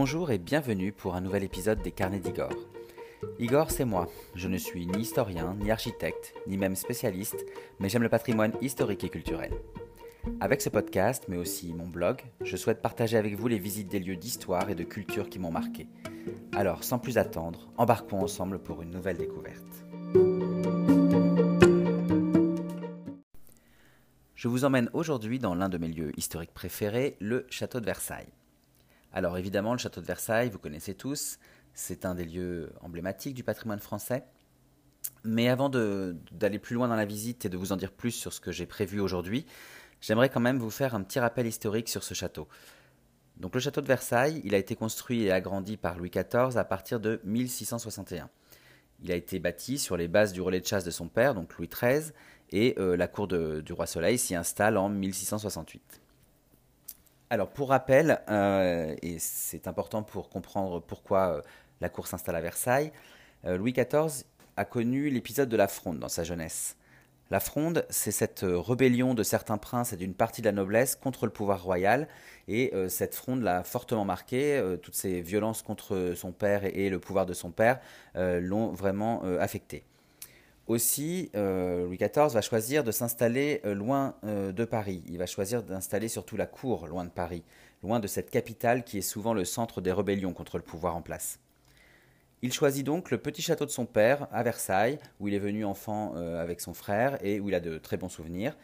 Bonjour et bienvenue pour un nouvel épisode des Carnets d'Igor. Igor, c'est moi. Je ne suis ni historien, ni architecte, ni même spécialiste, mais j'aime le patrimoine historique et culturel. Avec ce podcast, mais aussi mon blog, je souhaite partager avec vous les visites des lieux d'histoire et de culture qui m'ont marqué. Alors, sans plus attendre, embarquons ensemble pour une nouvelle découverte. Je vous emmène aujourd'hui dans l'un de mes lieux historiques préférés, le château de Versailles. Alors évidemment, le château de Versailles, vous connaissez tous, c'est un des lieux emblématiques du patrimoine français. Mais avant d'aller plus loin dans la visite et de vous en dire plus sur ce que j'ai prévu aujourd'hui, j'aimerais quand même vous faire un petit rappel historique sur ce château. Donc le château de Versailles, il a été construit et agrandi par Louis XIV à partir de 1661. Il a été bâti sur les bases du relais de chasse de son père, donc Louis XIII, et euh, la cour du roi Soleil s'y installe en 1668. Alors pour rappel, euh, et c'est important pour comprendre pourquoi euh, la cour s'installe à Versailles, Louis XIV a connu l'épisode de la Fronde dans sa jeunesse. La Fronde, c'est cette rébellion de certains princes et d'une partie de la noblesse contre le pouvoir royal, et cette Fronde l'a fortement marqué. toutes ces violences contre son père et, le pouvoir de son père l'ont vraiment affecté. Aussi, euh, Louis XIV va choisir de s'installer euh, loin euh, de Paris. Il va choisir d'installer surtout la cour loin de Paris, loin de cette capitale qui est souvent le centre des rébellions contre le pouvoir en place. Il choisit donc le petit château de son père à Versailles, où il est venu enfant avec son frère et où il a de très bons souvenirs.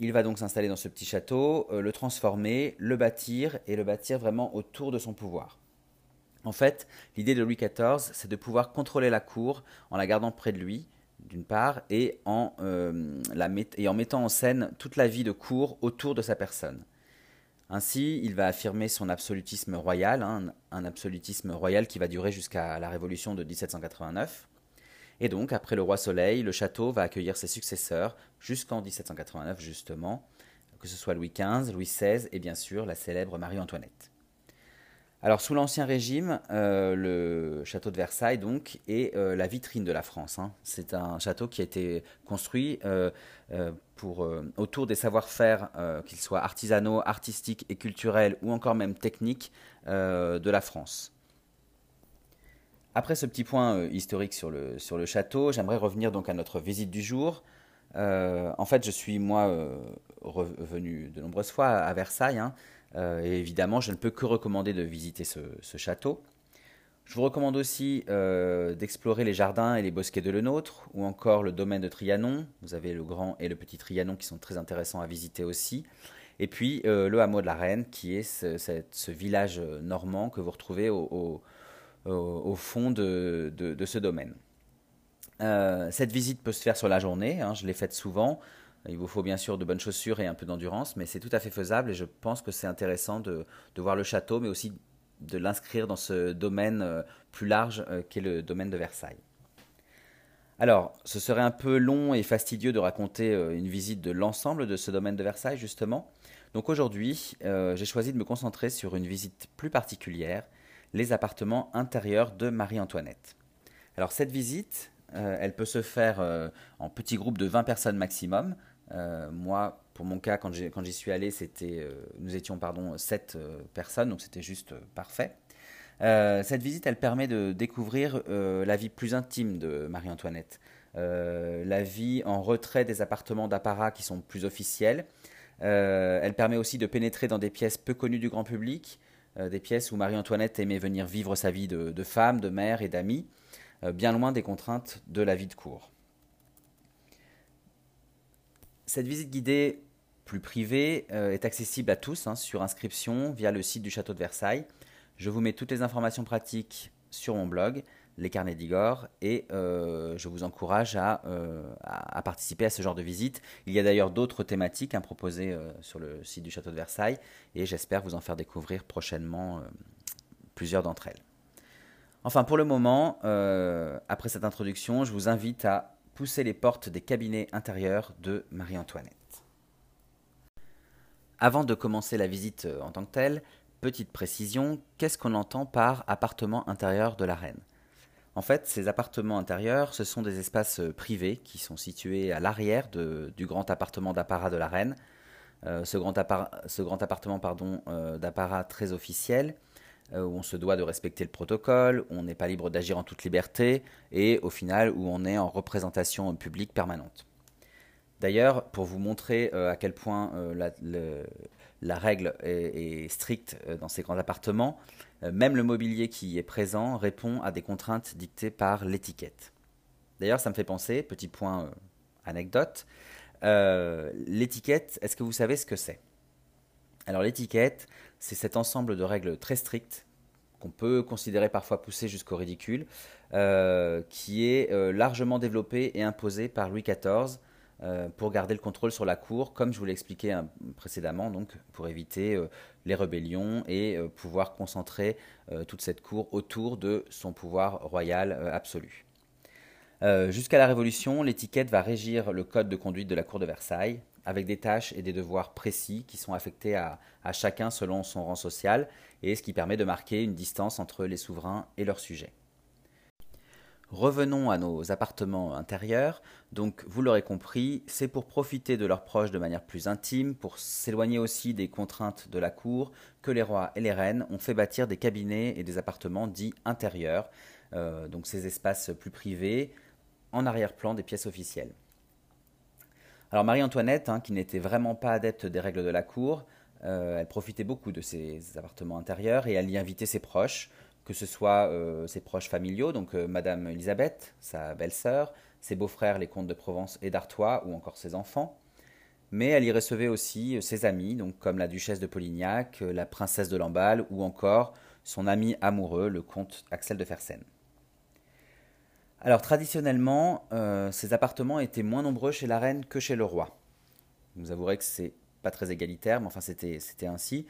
Il va donc s'installer dans ce petit château, le transformer, le bâtir et le bâtir vraiment autour de son pouvoir. En fait, l'idée de Louis XIV, c'est de pouvoir contrôler la cour en la gardant près de lui, d'une part, et en, euh, et en mettant en scène toute la vie de cour autour de sa personne. Ainsi, il va affirmer son absolutisme royal, hein, un absolutisme royal qui va durer jusqu'à la Révolution de 1789. Et donc, après le roi Soleil, le château va accueillir ses successeurs jusqu'en 1789, justement, que ce soit Louis XV, Louis XVI et bien sûr la célèbre Marie-Antoinette. Alors sous l'Ancien Régime, euh, le château de Versailles est euh, la vitrine de la France. Hein. C'est un château qui a été construit euh, autour des savoir-faire, qu'ils soient artisanaux, artistiques et culturels ou encore même techniques de la France. Après ce petit point historique sur le, sur le château, j'aimerais revenir donc à notre visite du jour. en fait, je suis moi revenu de nombreuses fois à Versailles. Hein. Euh, et évidemment, je ne peux que recommander de visiter ce, château. Je vous recommande aussi euh, d'explorer les jardins et les bosquets de Lenôtre, ou encore le domaine de Trianon. Vous avez le grand et le petit Trianon qui sont très intéressants à visiter aussi. Et puis euh, le hameau de la Reine, qui est ce, village normand que vous retrouvez au, fond de, ce domaine. cette visite peut se faire sur la journée, hein, je l'ai faite souvent. Il vous faut bien sûr de bonnes chaussures et un peu d'endurance, mais c'est tout à fait faisable et je pense que c'est intéressant de, voir le château, mais aussi de l'inscrire dans ce domaine euh, plus large euh, qu'est le domaine de Versailles. Alors, ce serait un peu long et fastidieux de raconter euh, une visite de l'ensemble de ce domaine de Versailles, justement. Donc aujourd'hui, j'ai choisi de me concentrer sur une visite plus particulière, les appartements intérieurs de Marie-Antoinette. Alors cette visite, elle peut se faire en petits groupes de 20 personnes maximum, moi, pour mon cas, quand j'y suis allé, c'était, euh, nous étions pardon, sept euh, personnes, donc c'était juste parfait. cette visite, elle permet de découvrir la vie plus intime de Marie-Antoinette, la vie en retrait des appartements d'apparat qui sont plus officiels. elle permet aussi de pénétrer dans des pièces peu connues du grand public, des pièces où Marie-Antoinette aimait venir vivre sa vie de, de femme, de mère et d'amie, bien loin des contraintes de la vie de cour. Cette visite guidée plus privée euh, est accessible à tous hein, sur inscription via le site du château de Versailles. Je vous mets toutes les informations pratiques sur mon blog, Les Carnets d'Igor, et euh, je vous encourage euh, à, participer à ce genre de visite. Il y a d'ailleurs d'autres thématiques hein, proposées sur le site du château de Versailles, et j'espère vous en faire découvrir prochainement plusieurs d'entre elles. Enfin, pour le moment, après cette introduction, je vous invite à pousser les portes des cabinets intérieurs de Marie-Antoinette. Avant de commencer la visite euh, en tant que telle, petite précision, qu'est-ce qu'on entend par appartement intérieur de la reine? En fait, ces appartements intérieurs, ce sont des espaces euh, privés qui sont situés à l'arrière du grand appartement d'apparat de la reine. Euh, ce, grand ce, grand appartement d'apparat très officiel où on se doit de respecter le protocole, où on n'est pas libre d'agir en toute liberté, et au final où on est en représentation publique permanente. D'ailleurs, pour vous montrer à quel point la, règle est, stricte dans ces grands appartements, même le mobilier qui est présent répond à des contraintes dictées par l'étiquette. D'ailleurs, ça me fait penser, petit point anecdote, euh, l'étiquette, est-ce que vous savez ce que c'est? Alors l'étiquette, c'est cet ensemble de règles très strictes qu'on peut considérer parfois poussées jusqu'au ridicule, euh, qui est euh, largement développé et imposé par Louis XIV pour garder le contrôle sur la cour, comme je vous l'ai expliqué hein, précédemment, donc pour éviter les rébellions et pouvoir concentrer toute cette cour autour de son pouvoir royal absolu. Euh, jusqu'à la Révolution, l'étiquette va régir le code de conduite de la cour de Versailles, avec des tâches et des devoirs précis qui sont affectés à, chacun selon son rang social, et ce qui permet de marquer une distance entre les souverains et leurs sujets. Revenons à nos appartements intérieurs. Donc, vous l'aurez compris, c'est pour profiter de leurs proches de manière plus intime, pour s'éloigner aussi des contraintes de la cour, que les rois et les reines ont fait bâtir des cabinets et des appartements dits intérieurs. Euh, donc, ces espaces plus privés, en arrière-plan des pièces officielles. Alors Marie-Antoinette, hein, qui n'était vraiment pas adepte des règles de la cour, euh, elle profitait beaucoup de ses appartements intérieurs et elle y invitait ses proches, que ce soit euh, ses proches familiaux, donc euh, Madame Elisabeth, sa belle-sœur, ses beaux-frères, les comtes de Provence et d'Artois, ou encore ses enfants. Mais elle y recevait aussi ses amis, donc comme la duchesse de Polignac, la princesse de Lamballe, ou encore son ami amoureux, le comte Axel de Fersen. Alors traditionnellement, euh, ces appartements étaient moins nombreux chez la reine que chez le roi. Vous avouerez que c'est pas très égalitaire, mais enfin c'était ainsi.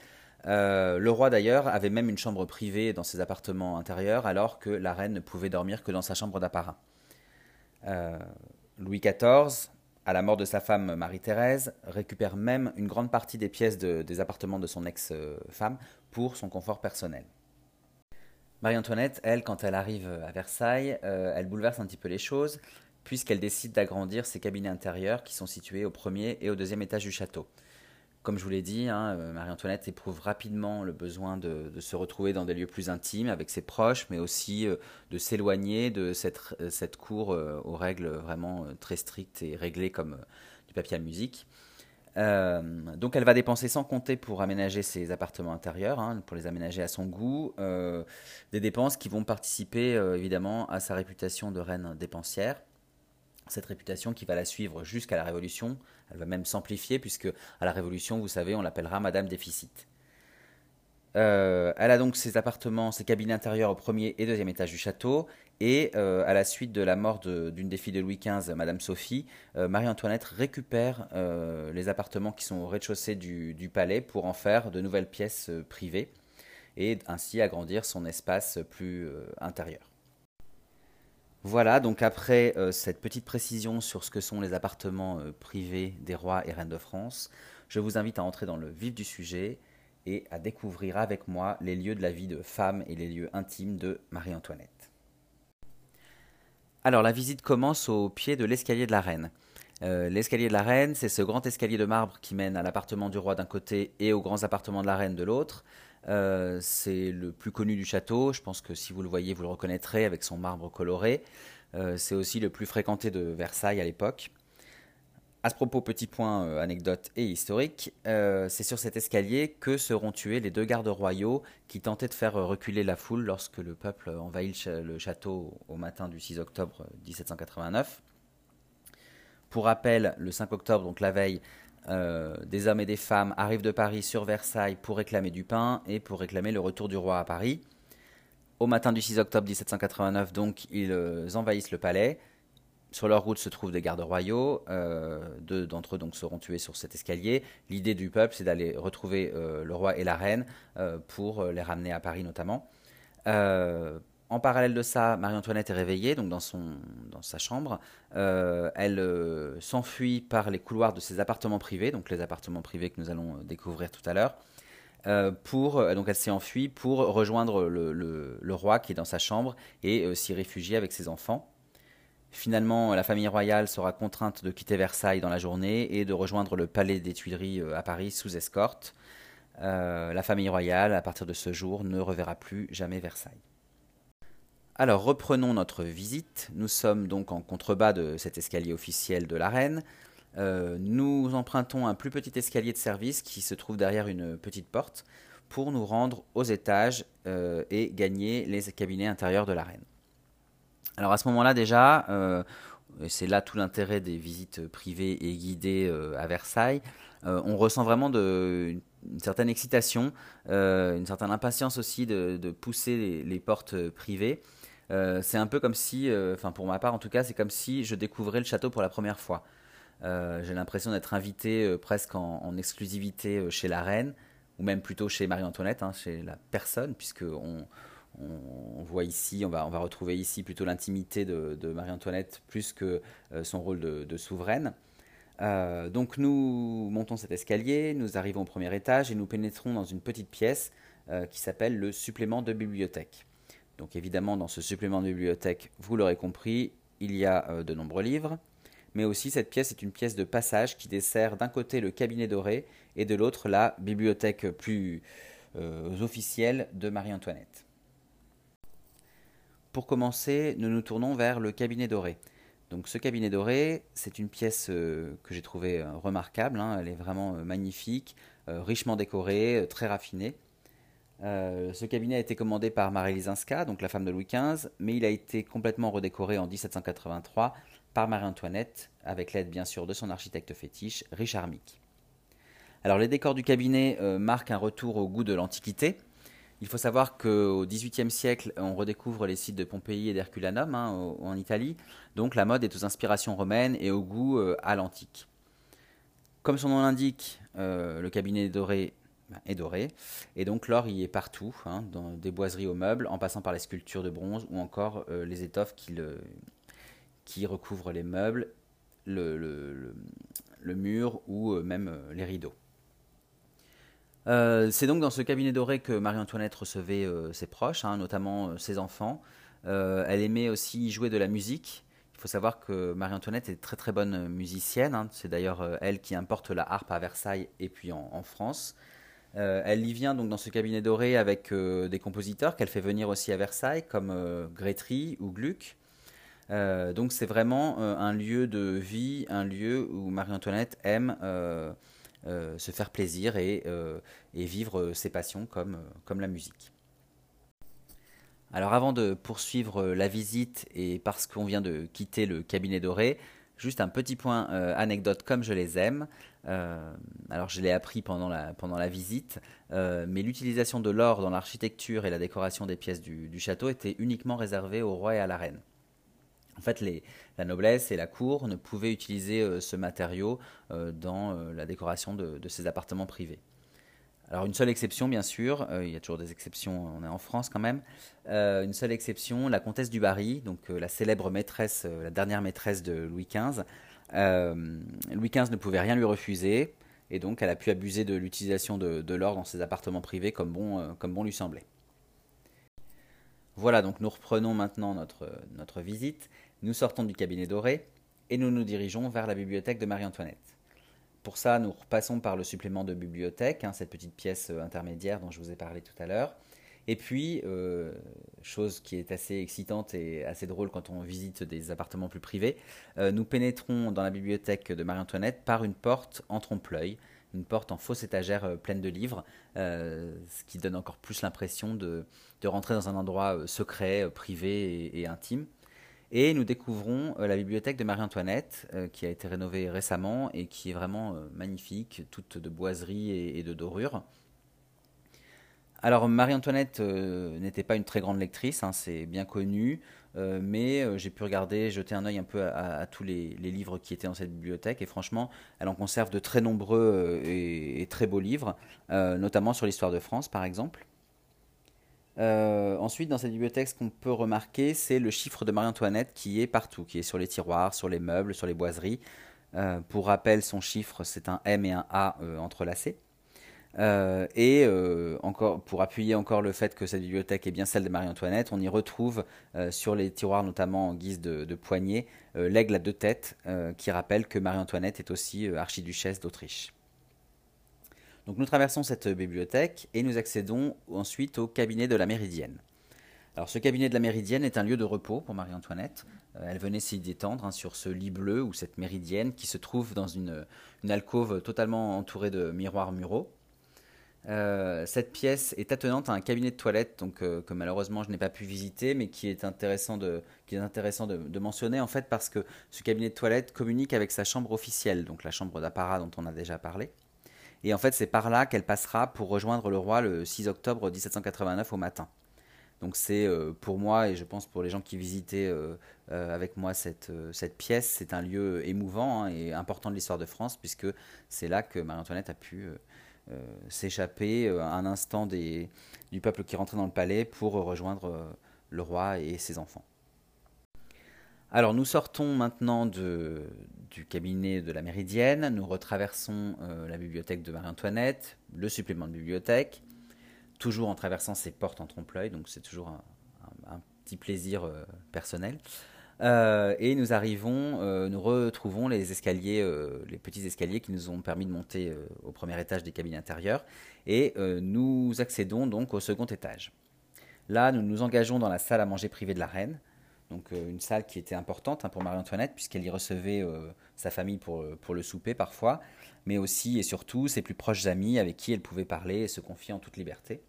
Euh, le roi d'ailleurs avait même une chambre privée dans ses appartements intérieurs, alors que la reine ne pouvait dormir que dans sa chambre d'apparat. Euh, Louis XIV, à la mort de sa femme Marie-Thérèse, récupère même une grande partie des pièces des appartements de son ex-femme pour son confort personnel. Marie-Antoinette, elle, quand elle arrive à Versailles, euh, elle bouleverse un petit peu les choses, puisqu'elle décide d'agrandir ses cabinets intérieurs qui sont situés au premier et au deuxième étage du château. Comme je vous l'ai dit, hein, euh, Marie-Antoinette éprouve rapidement le besoin de, se retrouver dans des lieux plus intimes avec ses proches, mais aussi euh, de s'éloigner de cette cour aux règles vraiment très strictes et réglées comme du papier à musique. Euh, donc elle va dépenser sans compter pour aménager ses appartements intérieurs, hein, pour les aménager à son goût, euh, des dépenses qui vont participer euh, évidemment à sa réputation de reine dépensière. Cette réputation qui va la suivre jusqu'à la Révolution, elle va même s'amplifier puisque à la Révolution, vous savez, on l'appellera Madame Déficit. Euh, elle a donc ses appartements, ses cabinets intérieurs au premier et deuxième étage du château. Et euh, à la suite de la mort d'une des filles de Louis XV, Madame Sophie, euh, Marie-Antoinette récupère les appartements qui sont au rez-de-chaussée du, palais pour en faire de nouvelles pièces privées et ainsi agrandir son espace plus intérieur. Voilà, donc après cette petite précision sur ce que sont les appartements privés des rois et reines de France, je vous invite à entrer dans le vif du sujet et à découvrir avec moi les lieux de la vie de femme et les lieux intimes de Marie-Antoinette. Alors la visite commence au pied de l'escalier de la reine. Euh, l'escalier de la reine, c'est ce grand escalier de marbre qui mène à l'appartement du roi d'un côté et aux grands appartements de la reine de l'autre. Euh, c'est le plus connu du château, je pense que si vous le voyez, vous le reconnaîtrez avec son marbre coloré. Euh, c'est aussi le plus fréquenté de Versailles à l'époque. À ce propos, petit point euh, anecdote et historique, euh, c'est sur cet escalier que seront tués les deux gardes royaux qui tentaient de faire reculer la foule lorsque le peuple envahit le, château au matin du 6 octobre 1789. Pour rappel, le 5 octobre, donc la veille, euh, des hommes et des femmes arrivent de Paris sur Versailles pour réclamer du pain et pour réclamer le retour du roi à Paris. Au matin du 6 octobre 1789, donc, ils envahissent le palais. Sur leur route se trouvent des gardes royaux. Euh, deux d'entre eux donc seront tués sur cet escalier. L'idée du peuple, c'est d'aller retrouver euh, le roi et la reine euh, pour les ramener à Paris notamment. en parallèle de ça, Marie-Antoinette est réveillée donc dans, son, dans sa chambre. elle s'enfuit par les couloirs de ses appartements privés, donc les appartements privés que nous allons découvrir tout à l'heure. pour donc elle s'est enfuie pour rejoindre le, le, roi qui est dans sa chambre et s'y réfugier avec ses enfants. Finalement, la famille royale sera contrainte de quitter Versailles dans la journée et de rejoindre le palais des Tuileries euh, à Paris sous escorte. la famille royale, à partir de ce jour, ne reverra plus jamais Versailles. Alors reprenons notre visite. Nous sommes donc en contrebas de cet escalier officiel de la reine. Euh, nous empruntons un plus petit escalier de service qui se trouve derrière une petite porte pour nous rendre aux étages euh, et gagner les cabinets intérieurs de la reine. Alors à ce moment-là déjà, euh, c'est là tout l'intérêt des visites privées et guidées à Versailles, on ressent vraiment de, une, certaine excitation, une certaine impatience aussi de, pousser les portes privées. Euh, c'est un peu comme si, euh, enfin pour ma part en tout cas, c'est comme si je découvrais le château pour la première fois. Euh, j'ai l'impression d'être invité presque en, exclusivité chez la reine, ou même plutôt chez Marie-Antoinette, hein, chez la personne, puisque on, voit ici, on va, on retrouver ici plutôt l'intimité de, Marie-Antoinette plus que son rôle de, souveraine. donc nous montons cet escalier, nous arrivons au premier étage et nous pénétrons dans une petite pièce qui s'appelle le supplément de bibliothèque. Donc évidemment, dans ce supplément de bibliothèque, vous l'aurez compris, il y a euh, de nombreux livres, mais aussi cette pièce est une pièce de passage qui dessert d'un côté le cabinet doré et de l'autre la bibliothèque plus euh, officielle de Marie-Antoinette. Pour commencer, nous nous tournons vers le cabinet doré. Donc ce cabinet doré, c'est une pièce euh, que j'ai trouvée remarquable, hein. elle est vraiment magnifique, richement décorée, très raffinée. Euh, ce cabinet a été commandé par Marie Lisinska, donc la femme de Louis XV, mais il a été complètement redécoré en 1783 par Marie-Antoinette, avec l'aide bien sûr de son architecte fétiche, Richard Mick. Alors les décors du cabinet euh, marquent un retour au goût de l'Antiquité. Il faut savoir qu'au XVIIIe siècle, on redécouvre les sites de Pompéi et d'Herculanum hein, en Italie, donc la mode est aux inspirations romaines et au goût euh, à l'antique. Comme son nom l'indique, le cabinet doré est doré. Et donc l'or y est partout, hein, dans des boiseries aux meubles, en passant par les sculptures de bronze ou encore euh, les étoffes qui, recouvrent les meubles, le, mur ou euh, même euh, les rideaux. C'est donc dans ce cabinet doré que Marie-Antoinette recevait ses proches, hein, notamment ses enfants. elle aimait aussi jouer de la musique. Il faut savoir que Marie-Antoinette est très très bonne musicienne. Hein. C'est d'ailleurs elle qui importe la harpe à Versailles et puis en France. Euh, elle y vient donc dans ce cabinet doré avec euh, des compositeurs qu'elle fait venir aussi à Versailles, comme euh, Grétry ou Gluck. donc c'est vraiment un lieu de vie, un lieu où Marie-Antoinette aime se faire plaisir et, vivre ses passions comme, la musique. Alors avant de poursuivre la visite et parce qu'on vient de quitter le cabinet doré, Juste un petit point euh, anecdote comme je les aime. Euh, alors je l'ai appris pendant la, visite, euh, mais l'utilisation de l'or dans l'architecture et la décoration des pièces du, château était uniquement réservée au roi et à la reine. En fait, la noblesse et la cour ne pouvaient utiliser ce matériau dans la décoration de, de ces appartements privés. Alors une seule exception, bien sûr, euh, il y a toujours des exceptions, on est en France quand même. Euh, une seule exception, la comtesse du Barry, donc euh, la célèbre maîtresse, la dernière maîtresse de Louis XV. Louis XV ne pouvait rien lui refuser, et donc elle a pu abuser de l'utilisation de, l'or dans ses appartements privés comme bon lui semblait. Voilà, donc nous reprenons maintenant notre, notre visite. Nous sortons du cabinet doré et nous nous dirigeons vers la bibliothèque de Marie-Antoinette. Pour ça, nous repassons par le supplément de bibliothèque, hein, cette petite pièce euh, intermédiaire dont je vous ai parlé tout à l'heure. Et puis, euh, chose qui est assez excitante et assez drôle quand on visite des appartements plus privés, euh, nous pénétrons dans la bibliothèque de Marie-Antoinette par une porte en trompe-l'œil, une porte en fausse étagère pleine de livres, ce qui donne encore plus l'impression de, rentrer dans un endroit secret, privé et intime. Et nous découvrons euh, la bibliothèque de Marie-Antoinette, euh, qui a été rénovée récemment et qui est vraiment euh, magnifique, toute de boiseries et, de dorures. Alors Marie-Antoinette n'était pas une très grande lectrice, hein, c'est bien connu, mais j'ai pu regarder, jeter un œil un peu à, tous les, livres qui étaient dans cette bibliothèque, et franchement, elle en conserve de très nombreux et très beaux livres, notamment sur l'histoire de France par exemple. Euh, ensuite, dans cette bibliothèque, ce qu'on peut remarquer, c'est le chiffre de Marie-Antoinette qui est partout, qui est sur les tiroirs, sur les meubles, sur les boiseries. Euh, pour rappel, son chiffre, c'est un M et un A euh, entrelacés. et encore, pour appuyer encore le fait que cette bibliothèque est bien celle de Marie-Antoinette, on y retrouve sur les tiroirs, notamment en guise de, de poignée, l'aigle à deux têtes, qui rappelle que Marie-Antoinette est aussi archiduchesse d'Autriche. Nous traversons cette bibliothèque et nous accédons ensuite au cabinet de la Méridienne. Alors ce cabinet de la Méridienne est un lieu de repos pour Marie-Antoinette. Euh, elle venait s'y détendre hein, sur ce lit bleu ou cette Méridienne qui se trouve dans une, alcôve totalement entourée de miroirs muraux. Euh, cette pièce est attenante à un cabinet de toilette donc, euh, que malheureusement je n'ai pas pu visiter, mais qui est intéressant, de, qui est intéressant de, mentionner en fait parce que ce cabinet de toilette communique avec sa chambre officielle, donc la chambre d'apparat dont on a déjà parlé. Et en fait, c'est par là qu'elle passera pour rejoindre le roi le 6 octobre 1789 au matin. Donc c'est euh, pour moi et je pense pour les gens qui visitaient euh, euh, avec moi cette, cette pièce, c'est un lieu émouvant hein, et important de l'histoire de France puisque c'est là que Marie-Antoinette a pu s'échapper un instant du peuple qui rentrait dans le palais pour rejoindre le roi et ses enfants. Alors nous sortons maintenant du cabinet de la Méridienne, nous retraversons euh, la bibliothèque de Marie-Antoinette, le supplément de bibliothèque, toujours en traversant ces portes en trompe-l'œil, donc c'est toujours un, petit plaisir euh, personnel. Euh, et nous arrivons, nous retrouvons les escaliers, les petits escaliers qui nous ont permis de monter au premier étage des cabines intérieures, et nous accédons donc au second étage. Là, nous nous engageons dans la salle à manger privée de la reine, euh, une salle qui était importante hein, pour Marie-Antoinette, puisqu'elle y recevait euh, sa famille pour, euh, pour le souper parfois, mais aussi et surtout ses plus proches amis avec qui elle pouvait parler et se confier en toute liberté.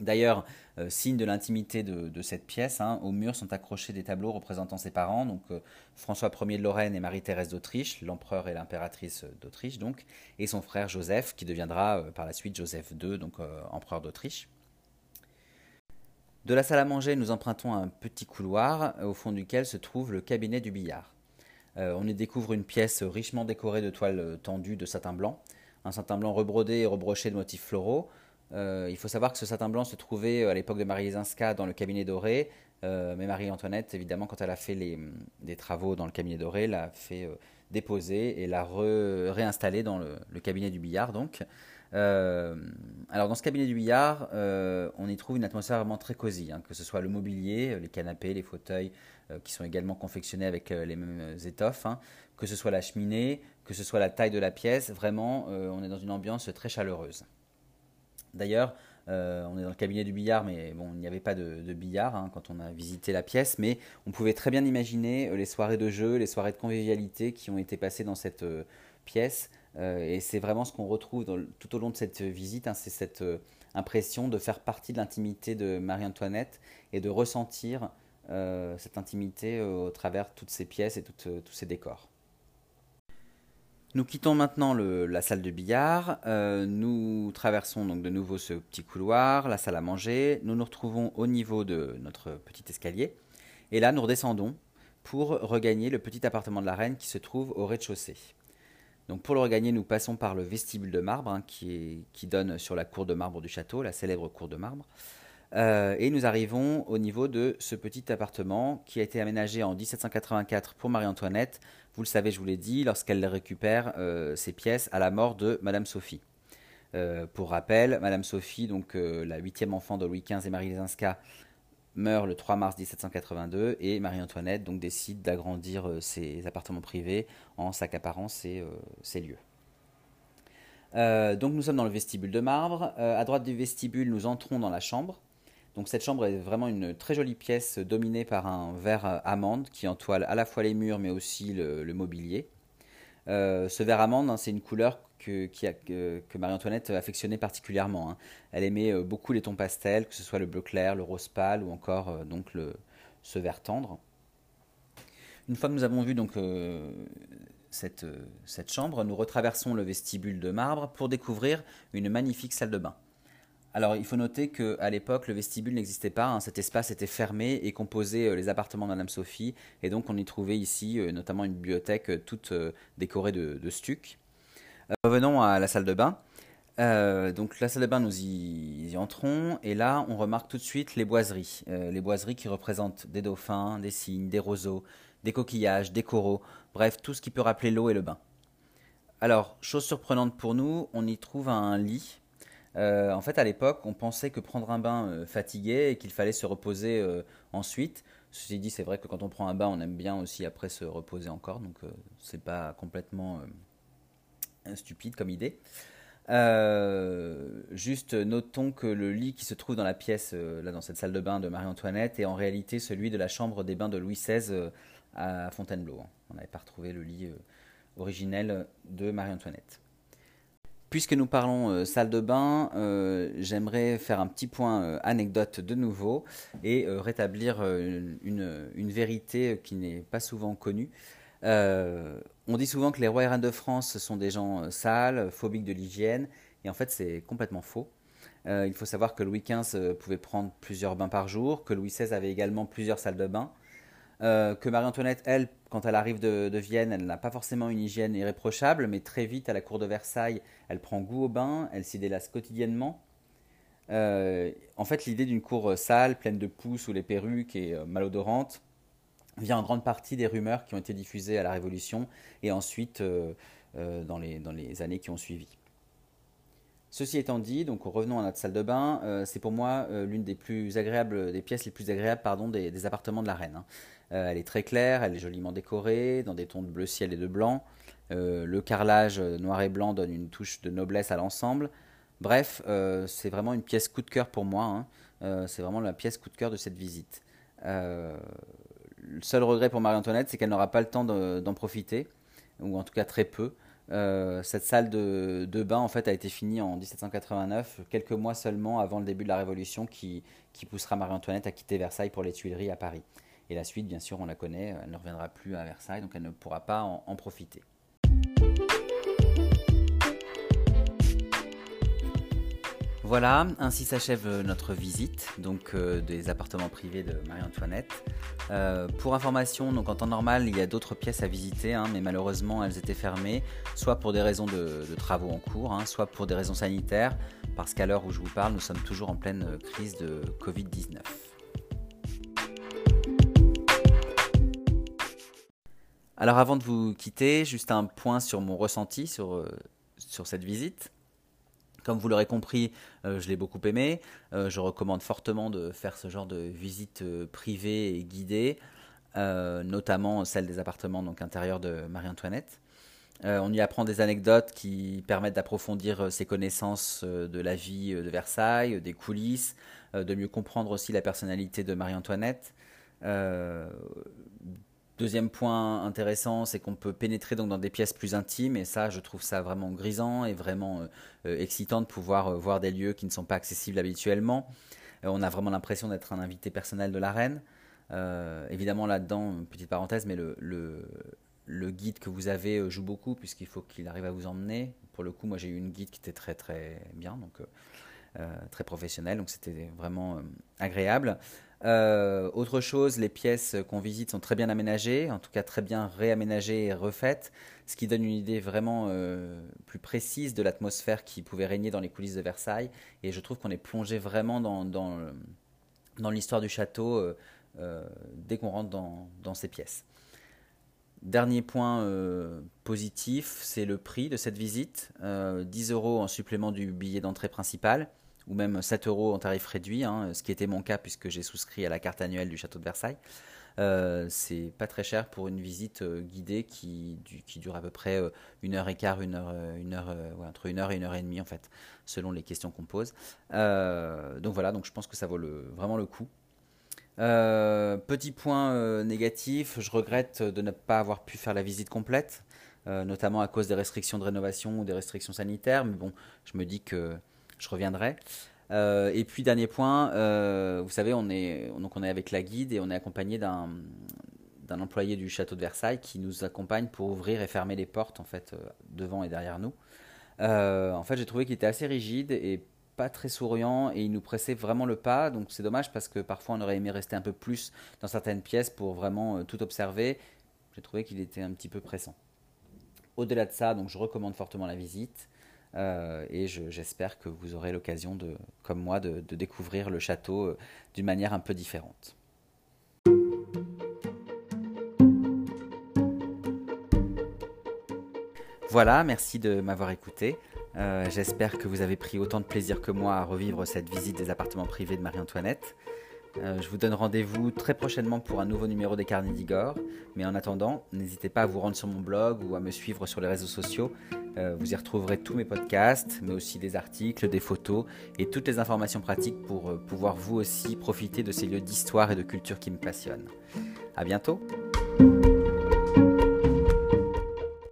D'ailleurs, signe de l'intimité de, cette pièce, hein, au mur sont accrochés des tableaux représentant ses parents, donc François Ier de Lorraine et Marie-Thérèse d'Autriche, l'empereur et l'impératrice d'Autriche, donc, et son frère Joseph, qui deviendra par la suite Joseph II, donc empereur d'Autriche. De la salle à manger, nous empruntons un petit couloir au fond duquel se trouve le cabinet du billard. Euh, on y découvre une pièce richement décorée de toiles tendues de satin blanc, un satin blanc rebrodé et rebroché de motifs floraux. Euh, il faut savoir que ce satin blanc se trouvait euh, à l'époque de Marie Lesinska dans le cabinet doré, mais Marie-Antoinette, évidemment, quand elle a fait les, des travaux dans le cabinet doré, l'a fait déposer et l'a réinstallé dans le, le, cabinet du billard. Donc, euh, alors dans ce cabinet du billard, euh, on y trouve une atmosphère vraiment très cosy, hein, que ce soit le mobilier, les canapés, les fauteuils, euh, qui sont également confectionnés avec les mêmes étoffes, hein, que ce soit la cheminée, que ce soit la taille de la pièce, vraiment on est dans une ambiance très chaleureuse. D'ailleurs, on est dans le cabinet du billard, mais bon, il n'y avait pas de, billard hein, quand on a visité la pièce, mais on pouvait très bien imaginer les soirées de jeu, les soirées de convivialité qui ont été passées dans cette pièce euh, et c'est vraiment ce qu'on retrouve tout au long de cette visite, hein, c'est cette euh, impression de faire partie de l'intimité de Marie-Antoinette et de ressentir euh, cette intimité au travers toutes ces pièces et tous ces décors. Nous quittons maintenant la salle de billard, nous traversons donc de nouveau ce petit couloir, la salle à manger, nous nous retrouvons au niveau de notre petit escalier, et là nous redescendons pour regagner le petit appartement de la reine qui se trouve au rez-de-chaussée. Donc pour le regagner, nous passons par le vestibule de marbre hein, qui, donne sur la cour de marbre du château, la célèbre cour de marbre. Euh, et nous arrivons au niveau de ce petit appartement qui a été aménagé en 1784 pour Marie-Antoinette. Vous le savez, je vous l'ai dit, lorsqu'elle récupère euh, ses pièces à la mort de Madame Sophie. Euh, pour rappel, Madame Sophie, donc la huitième enfant de Louis XV et Marie Lesinska, meurt le 3 mars 1782 et Marie-Antoinette donc décide d'agrandir euh, ses appartements privés en s'accaparant ces, euh, lieux. Euh, donc nous sommes dans le vestibule de marbre. à droite du vestibule, nous entrons dans la chambre. Donc cette chambre est vraiment une très jolie pièce dominée par un verre amande qui entoile à la fois les murs mais aussi le mobilier. Ce verre amande, hein, c'est une couleur que, Marie-Antoinette affectionnait particulièrement. Hein. Elle aimait euh, beaucoup les tons pastels, que ce soit le bleu clair, le rose pâle ou encore euh, donc ce vert tendre. Une fois que nous avons vu donc cette, cette chambre, nous retraversons le vestibule de marbre pour découvrir une magnifique salle de bain. Alors, il faut noter qu'à l'époque, le vestibule n'existait pas. Hein. cet espace était fermé et composait euh, les appartements de Madame Sophie. Et donc, on y trouvait ici euh, notamment une bibliothèque euh, toute décorée de, stuc. Revenons à la salle de bain. donc, la salle de bain, nous y, entrons. Et là, on remarque tout de suite les boiseries. les boiseries qui représentent des dauphins, des cygnes, des roseaux, des coquillages, des coraux. Bref, tout ce qui peut rappeler l'eau et le bain. Alors, chose surprenante pour nous, on y trouve un lit euh, en fait, à l'époque, on pensait que prendre un bain euh, fatiguait et qu'il fallait se reposer euh, ensuite. Ceci dit, c'est vrai que quand on prend un bain, on aime bien aussi après se reposer encore, donc c'est pas complètement stupide comme idée. juste notons que le lit qui se trouve dans la pièce, là dans cette salle de bain de Marie-Antoinette, est en réalité celui de la chambre des bains de Louis XVI à Fontainebleau. On n'avait pas retrouvé le lit originel de Marie-Antoinette. Puisque nous parlons euh, salle de bain, euh, j'aimerais faire un petit point euh, anecdote de nouveau et rétablir une, vérité qui n'est pas souvent connue. On dit souvent que les rois et reines de France sont des gens sales, phobiques de l'hygiène, et en fait c'est complètement faux. il faut savoir que Louis XV pouvait prendre plusieurs bains par jour, que Louis XVI avait également plusieurs salles de bain, euh, que Marie-Antoinette, elle, quand elle arrive de, Vienne, elle n'a pas forcément une hygiène irréprochable, mais très vite à la cour de Versailles, elle prend goût au bain, elle s'y délasse quotidiennement. Euh, en fait, l'idée d'une cour sale, pleine de pousses ou les perruques et euh, malodorante, vient en grande partie des rumeurs qui ont été diffusées à la Révolution et ensuite dans les années qui ont suivi. Ceci étant dit, donc revenons à notre salle de bain. Euh, c'est pour moi euh, l'une des plus agréables, des pièces les plus agréables, pardon, des, appartements de la reine. Hein. Euh, elle est très claire, elle est joliment décorée, dans des tons de bleu ciel et de blanc. le carrelage noir et blanc donne une touche de noblesse à l'ensemble. Bref, c'est vraiment une pièce coup de cœur pour moi. Hein. c'est vraiment la pièce coup de cœur de cette visite. Le seul regret pour Marie-Antoinette, c'est qu'elle n'aura pas le temps d'en profiter, ou en tout cas très peu. Euh, cette salle de, bain en fait a été finie en 1789, quelques mois seulement avant le début de la Révolution qui, poussera Marie-Antoinette à quitter Versailles pour les Tuileries à Paris. Et la suite, bien sûr, on la connaît, elle ne reviendra plus à Versailles, donc elle ne pourra pas en profiter. Voilà, ainsi s'achève euh, notre visite donc euh, des appartements privés de Marie-Antoinette. Euh, pour information, donc en temps normal, il y a d'autres pièces à visiter, hein, mais malheureusement elles étaient fermées, soit pour des raisons de, travaux en cours, hein, soit pour des raisons sanitaires, parce qu'à l'heure où je vous parle, nous sommes toujours en pleine crise de Covid-19. Alors avant de vous quitter, juste un point sur mon ressenti sur, sur cette visite. Comme vous l'aurez compris, euh, je l'ai beaucoup aimé. Euh, je recommande fortement de faire ce genre de visite euh, privée et guidée, notamment celle des appartements donc intérieurs de Marie-Antoinette. on y apprend des anecdotes qui permettent d'approfondir ses connaissances de la vie de Versailles, des coulisses, de mieux comprendre aussi la personnalité de Marie-Antoinette. Deuxième point intéressant, c'est qu'on peut pénétrer donc dans des pièces plus intimes et ça, je trouve ça vraiment grisant et vraiment euh, euh, excitant de pouvoir euh, voir des lieux qui ne sont pas accessibles habituellement. on a vraiment l'impression d'être un invité personnel de la reine. évidemment, là-dedans, petite parenthèse, mais le, le, guide que vous avez joue beaucoup puisqu'il faut qu'il arrive à vous emmener. Pour le coup, moi, j'ai eu une guide qui était très très bien, donc très professionnelle, donc c'était vraiment agréable. Euh, autre chose, les pièces qu'on visite sont très bien aménagées, en tout cas très bien réaménagées et refaites, ce qui donne une idée vraiment euh, plus précise de l'atmosphère qui pouvait régner dans les coulisses de Versailles. Et je trouve qu'on est plongé vraiment dans, l'histoire du château euh, dès qu'on rentre dans, dans, ces pièces. Dernier point positif, c'est le prix de cette visite. 10 euros en supplément du billet d'entrée principal ou même 7 euros en tarif réduit, hein, ce qui était mon cas puisque j'ai souscrit à la carte annuelle du château de Versailles. Euh, c'est pas très cher pour une visite euh, guidée qui, dure à peu près euh, une heure et quart, une heure, une heure entre une heure et une heure et demie en fait, selon les questions qu'on pose. donc voilà, donc je pense que ça vaut vraiment le coup. petit point négatif, je regrette de ne pas avoir pu faire la visite complète, notamment à cause des restrictions de rénovation ou des restrictions sanitaires. Mais bon, je me dis que je reviendrai. Euh, et puis dernier point, euh, vous savez, on est donc on est avec la guide et on est accompagné d'un employé du château de Versailles qui nous accompagne pour ouvrir et fermer les portes en fait euh, devant et derrière nous. en fait, j'ai trouvé qu'il était assez rigide et pas très souriant et il nous pressait vraiment le pas. Donc c'est dommage parce que parfois on aurait aimé rester un peu plus dans certaines pièces pour vraiment tout observer. J'ai trouvé qu'il était un petit peu pressant. Au-delà de ça, donc je recommande fortement la visite. Euh, et j'espère que vous aurez l'occasion, comme moi, de, découvrir le château euh, d'une manière un peu différente. Voilà, merci de m'avoir écouté. Euh, j'espère que vous avez pris autant de plaisir que moi à revivre cette visite des appartements privés de Marie-Antoinette. je vous donne rendez-vous très prochainement pour un nouveau numéro des Carnets d'Igor. Mais en attendant, n'hésitez pas à vous rendre sur mon blog ou à me suivre sur les réseaux sociaux vous y retrouverez tous mes podcasts, mais aussi des articles, des photos et toutes les informations pratiques pour euh, pouvoir vous aussi profiter de ces lieux d'histoire et de culture qui me passionnent. A bientôt